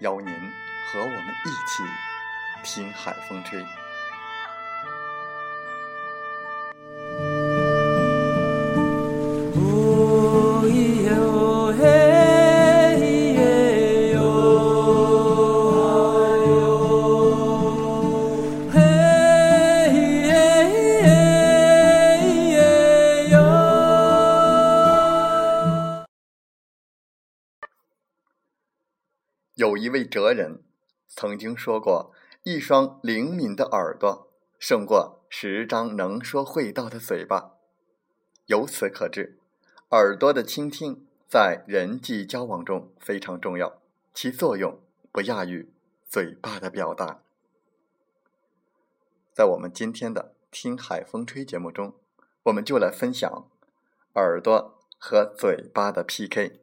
邀您和我们一起听海风吹。有一位哲人曾经说过：“一双灵敏的耳朵胜过十张能说会道的嘴巴。”由此可知，耳朵的倾听在人际交往中非常重要，其作用不亚于嘴巴的表达。在我们今天的《听海风吹》节目中，我们就来分享耳朵和嘴巴的 PK。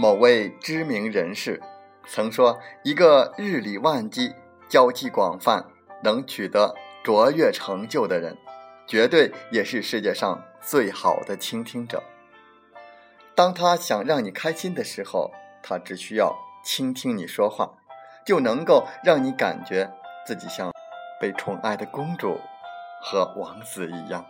某位知名人士曾说：“一个日理万机、交际广泛、能取得卓越成就的人，绝对也是世界上最好的倾听者。当他想让你开心的时候，他只需要倾听你说话，就能够让你感觉自己像被宠爱的公主和王子一样。”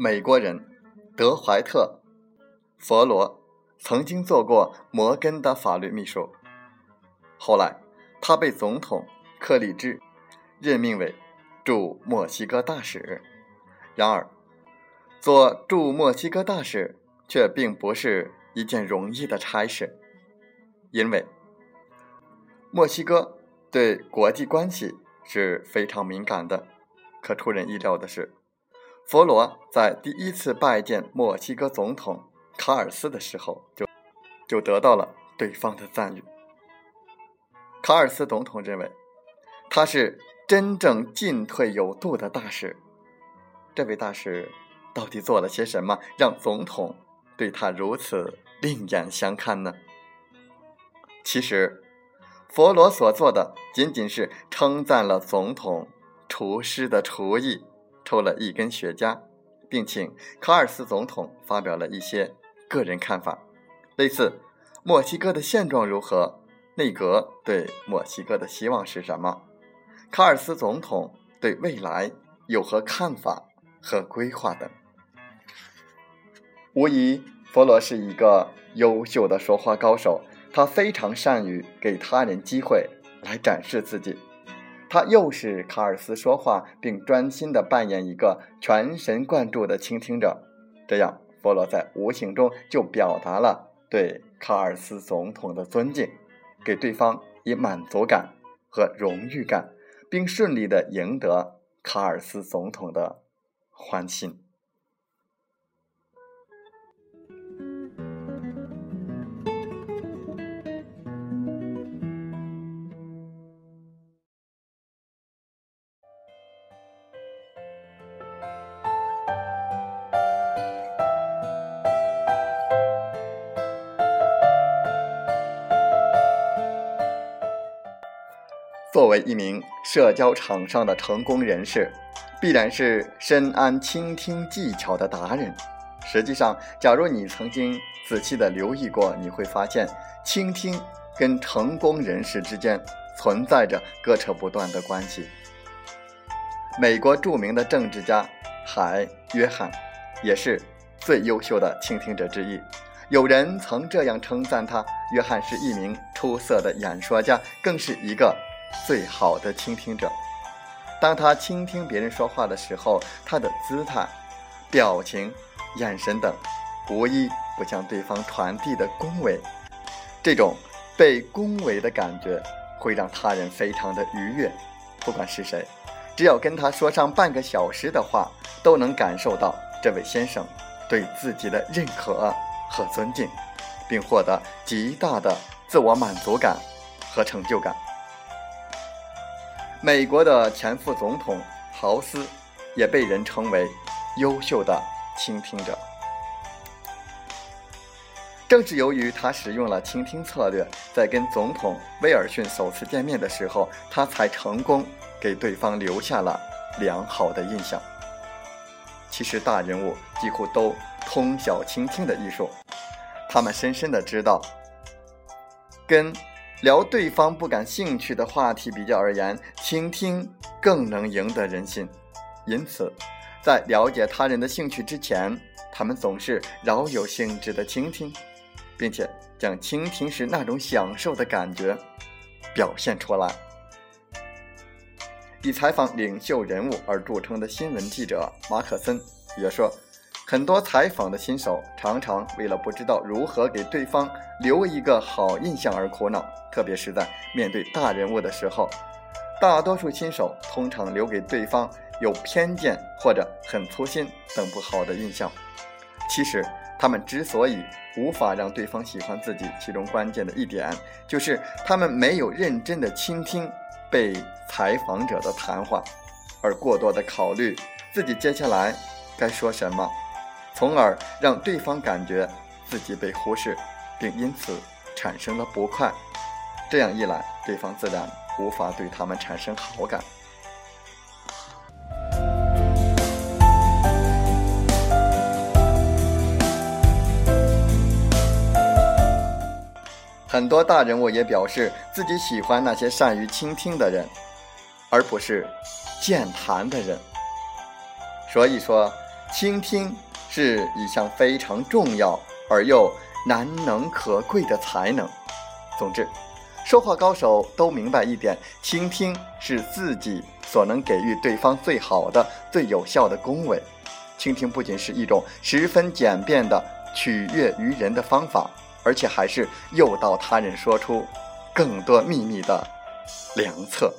美国人德怀特·佛罗曾经做过摩根的法律秘书，后来他被总统克里兹任命为驻墨西哥大使。然而，做驻墨西哥大使却并不是一件容易的差事，因为墨西哥对国际关系是非常敏感的。可出人意料的是。佛罗在第一次拜见墨西哥总统卡尔斯的时候，就就得到了对方的赞誉。卡尔斯总统认为他是真正进退有度的大使。这位大使到底做了些什么，让总统对他如此另眼相看呢？其实，佛罗所做的仅仅是称赞了总统厨师的厨艺。抽了一根雪茄，并请卡尔斯总统发表了一些个人看法，类似墨西哥的现状如何，内阁对墨西哥的希望是什么，卡尔斯总统对未来有何看法和规划等。无疑，佛罗是一个优秀的说话高手，他非常善于给他人机会来展示自己。他又是卡尔斯说话，并专心地扮演一个全神贯注的倾听者，这样弗罗在无形中就表达了对卡尔斯总统的尊敬，给对方以满足感和荣誉感，并顺利的赢得卡尔斯总统的欢心。作为一名社交场上的成功人士，必然是深谙倾听技巧的达人。实际上，假如你曾经仔细的留意过，你会发现，倾听跟成功人士之间存在着割扯不断的关系。美国著名的政治家海约翰，也是最优秀的倾听者之一。有人曾这样称赞他：约翰是一名出色的演说家，更是一个。最好的倾听者，当他倾听别人说话的时候，他的姿态、表情、眼神等，无一不向对方传递的恭维。这种被恭维的感觉，会让他人非常的愉悦。不管是谁，只要跟他说上半个小时的话，都能感受到这位先生对自己的认可和尊敬，并获得极大的自我满足感和成就感。美国的前副总统豪斯也被人称为优秀的倾听者。正是由于他使用了倾听策略，在跟总统威尔逊首次见面的时候，他才成功给对方留下了良好的印象。其实，大人物几乎都通晓倾听的艺术，他们深深的知道跟。聊对方不感兴趣的话题比较而言，倾听更能赢得人心。因此，在了解他人的兴趣之前，他们总是饶有兴致的倾听，并且将倾听时那种享受的感觉表现出来。以采访领袖人物而著称的新闻记者马可森也说。很多采访的新手常常为了不知道如何给对方留一个好印象而苦恼，特别是在面对大人物的时候，大多数新手通常留给对方有偏见或者很粗心等不好的印象。其实，他们之所以无法让对方喜欢自己，其中关键的一点就是他们没有认真的倾听被采访者的谈话，而过多的考虑自己接下来该说什么。从而让对方感觉自己被忽视，并因此产生了不快。这样一来，对方自然无法对他们产生好感。很多大人物也表示自己喜欢那些善于倾听的人，而不是健谈的人。所以说，倾听。是一项非常重要而又难能可贵的才能。总之，说话高手都明白一点：倾听是自己所能给予对方最好的、最有效的恭维。倾听不仅是一种十分简便的取悦于人的方法，而且还是诱导他人说出更多秘密的良策。